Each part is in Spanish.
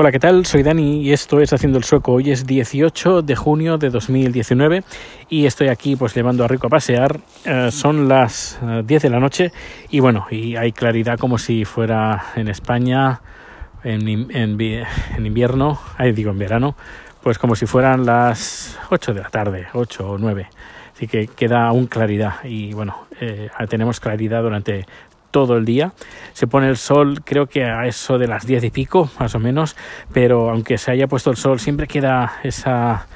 Hola, ¿qué tal? Soy Dani y esto es Haciendo el Sueco. Hoy es 18 de junio de 2019 y estoy aquí pues llevando a Rico a pasear. Eh, son las 10 eh, de la noche y bueno, y hay claridad como si fuera en España en, en, invierno, ahí digo en verano, pues como si fueran las 8 de la tarde, 8 o 9. Así que queda aún claridad y bueno, eh, tenemos claridad durante todo el día. Se pone el sol, creo que a eso de las diez y pico, más o menos, pero aunque se haya puesto el sol, siempre queda esa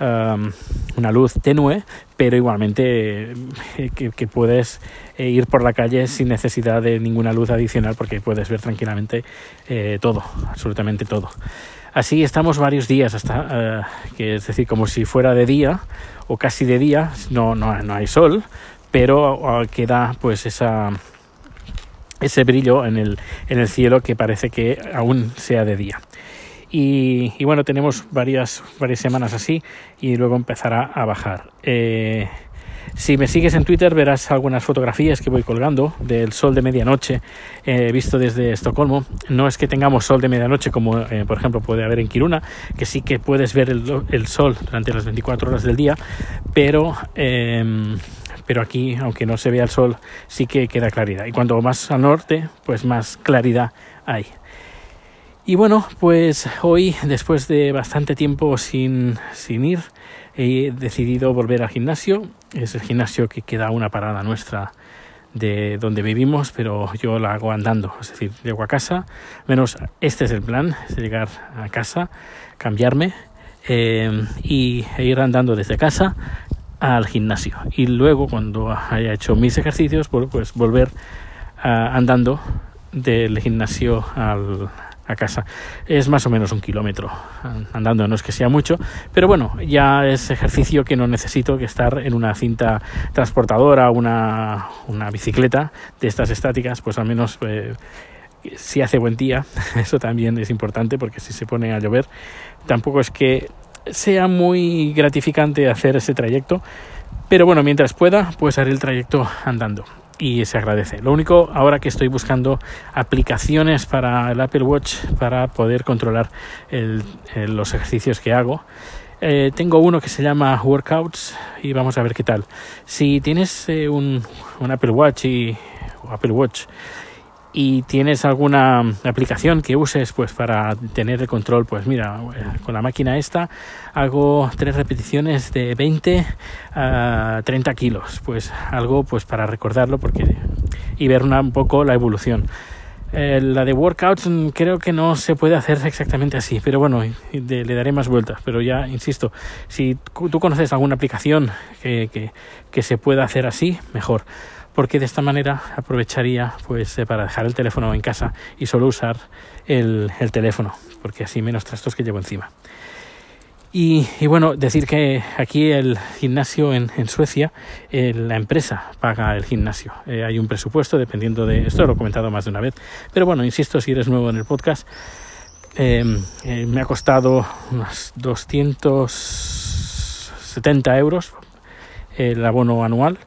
um, una luz tenue, pero igualmente eh, que, puedes eh, ir por la calle sin necesidad de ninguna luz adicional porque puedes ver tranquilamente eh, todo, absolutamente todo. Así estamos varios días hasta que es decir, como si fuera de día o casi de día, no, no, no hay sol, pero queda pues esa ese brillo en el, en el cielo que parece que aún sea de día. Y, bueno, tenemos varias, varias semanas así y luego empezará a bajar. Eh, si me sigues en Twitter verás algunas fotografías que voy colgando del sol de medianoche eh, visto desde Estocolmo. No es que tengamos sol de medianoche como eh, por ejemplo puede haber en Kiruna, que sí que puedes ver el, sol durante las 24 horas del día, pero pero aquí, aunque no se vea el sol, sí que queda claridad. Y cuanto más al norte, pues más claridad hay. Y bueno, pues hoy, después de bastante tiempo sin, sin ir, he decidido volver al gimnasio. Es el gimnasio que queda una parada nuestra de donde vivimos, pero yo la hago andando, es decir, llego a casa, menos este es el plan, es llegar a casa, cambiarme eh, y e ir andando desde casa al gimnasio. Y luego cuando haya hecho mis ejercicios pues volver andando del gimnasio al, a casa. Es más o menos un kilómetro andando no es que sea mucho pero bueno ya es ejercicio que no necesito que estar en una cinta transportadora una, una bicicleta de estas estáticas pues al menos eh, si hace buen día eso también es importante porque si se pone a llover tampoco es que sea muy gratificante hacer ese trayecto, pero bueno, mientras pueda, pues haré el trayecto andando y se agradece. Lo único ahora que estoy buscando aplicaciones para el Apple Watch para poder controlar los ejercicios que hago. Eh, tengo uno que se llama Workouts y vamos a ver qué tal. Si tienes eh, un, un, Apple Watch y Apple Watch y tienes alguna aplicación que uses pues para tener el control pues mira con la máquina esta hago tres repeticiones de 20 a 30 kilos pues algo pues para recordarlo porque y ver una, un poco la evolución eh, la de workouts mm, creo que no se puede hacer exactamente así, pero bueno, le daré más vueltas. Pero ya, insisto, si tú conoces alguna aplicación que, que, que se pueda hacer así, mejor porque de esta manera aprovecharía pues eh, para dejar el teléfono en casa y solo usar el, teléfono, porque así menos trastos que llevo encima. Y, bueno, decir que aquí el gimnasio en, Suecia, eh, la empresa paga el gimnasio. Eh, hay un presupuesto dependiendo de... Esto lo he comentado más de una vez, pero bueno, insisto, si eres nuevo en el podcast, me ha costado unos 270 euros el abono anual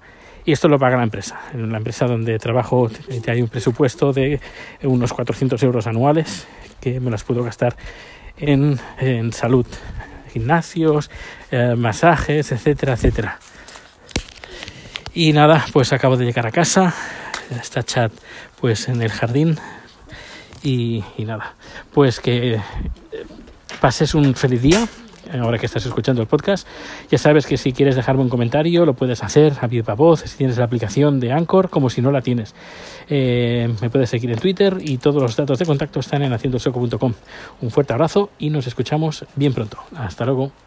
y esto lo paga la empresa. En la empresa donde trabajo hay un presupuesto de unos 400 euros anuales que me las puedo gastar en, salud, gimnasios, eh, masajes, etcétera, etcétera. Y nada, pues acabo de llegar a casa, está chat pues en el jardín y, y nada, pues que pases un feliz día ahora que estás escuchando el podcast. Ya sabes que si quieres dejarme un comentario, lo puedes hacer a viva voz, si tienes la aplicación de Anchor, como si no la tienes. Eh, me puedes seguir en Twitter y todos los datos de contacto están en haciendosoco.com. Un fuerte abrazo y nos escuchamos bien pronto. Hasta luego.